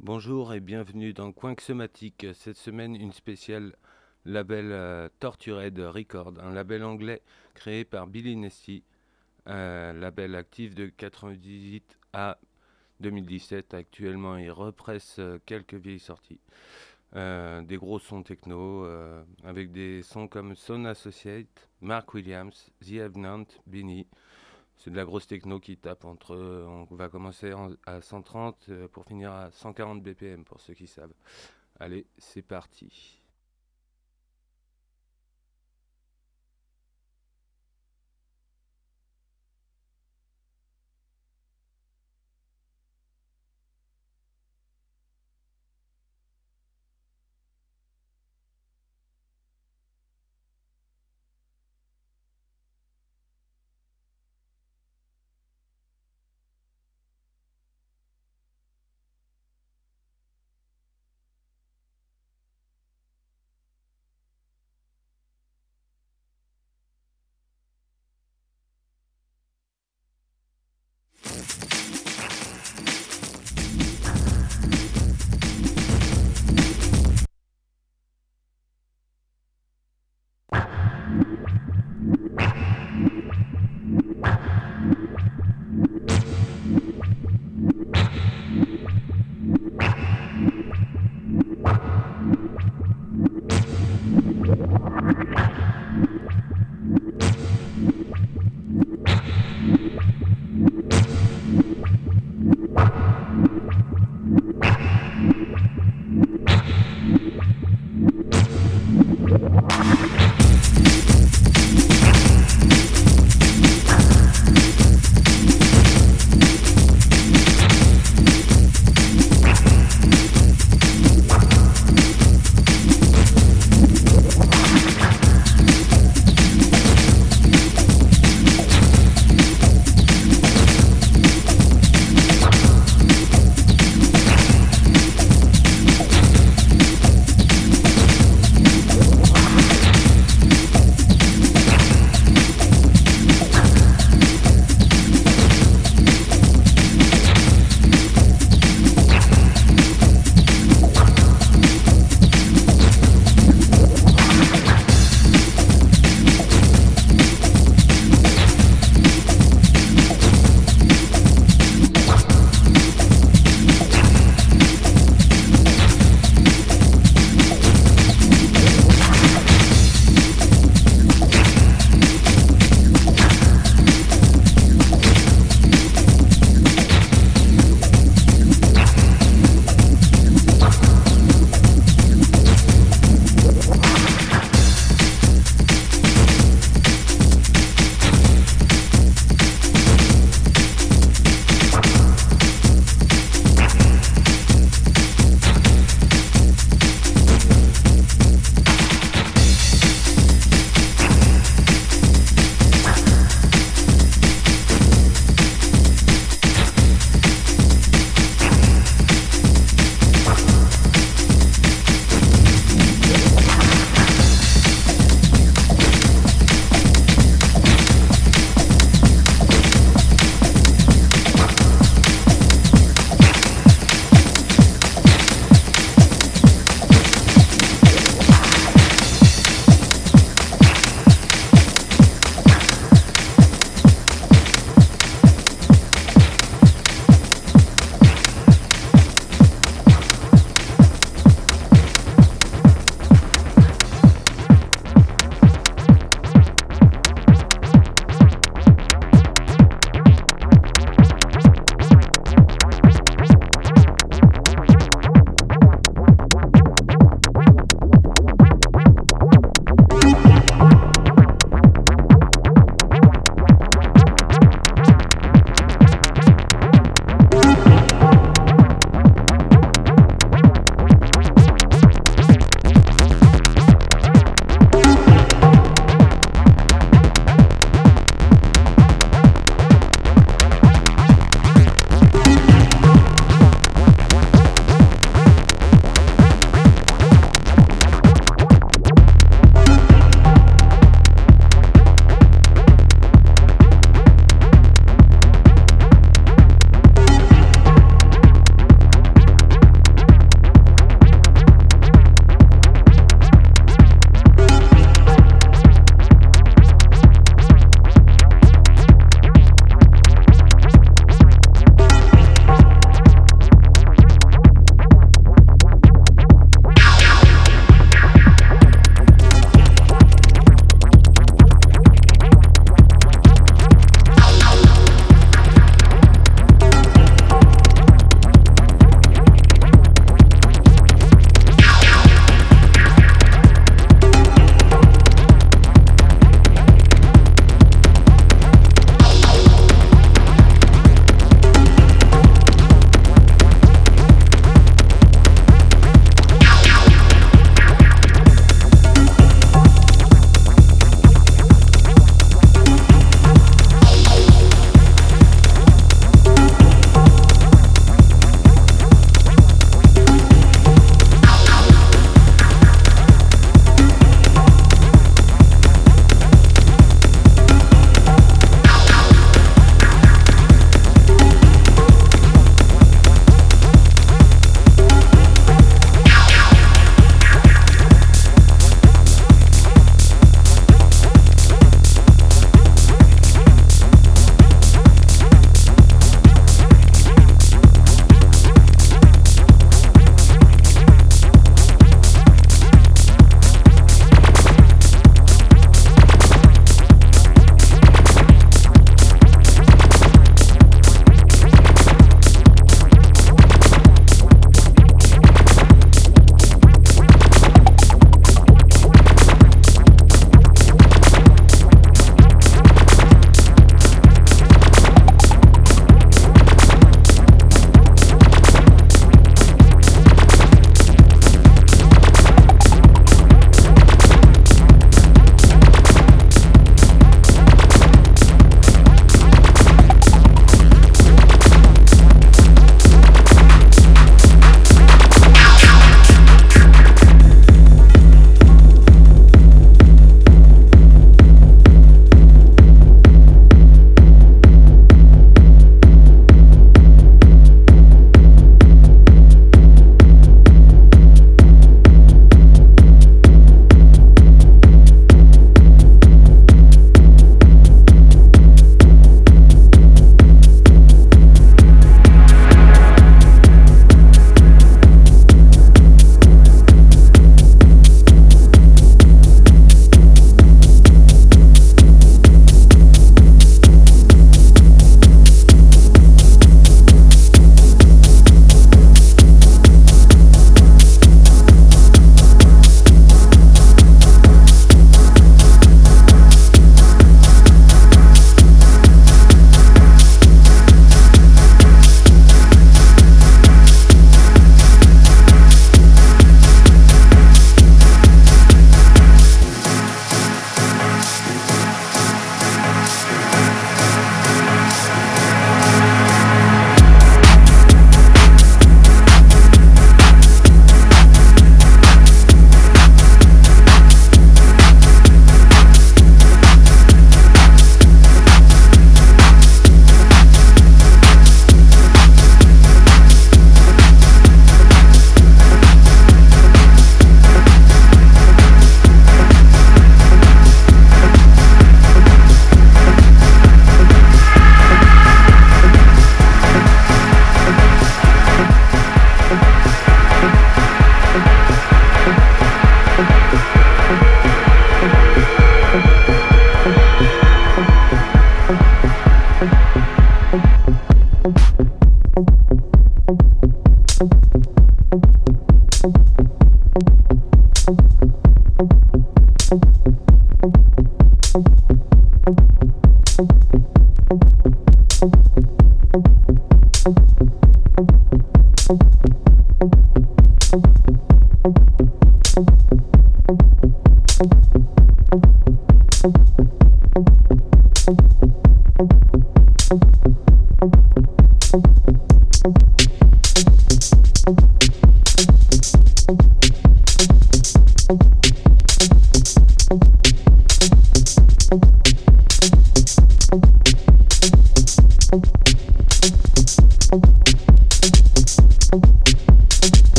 Bonjour et bienvenue dans Coin. Cette semaine, une spéciale label euh, Tortured Record, un label anglais créé par Billy Nesty, un label actif de 98 à 2017. Actuellement, il represse euh, quelques vieilles sorties. Euh, des gros sons techno, avec des sons comme Son Associate, Mark Williams, The Avenant, Benny. C'est de la grosse techno qui tape entre. On va commencer en- à 130 euh, pour finir à 140 BPM pour ceux qui savent. Allez, c'est parti.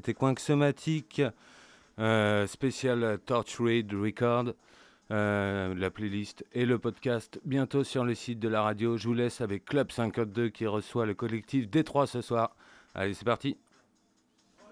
C'était Coinxomatique, euh, spécial Torch Raid Record. Euh, la playlist et le podcast bientôt sur le site de la radio. Je vous laisse avec Club 52 qui reçoit le collectif Détroit ce soir. Allez, c'est parti.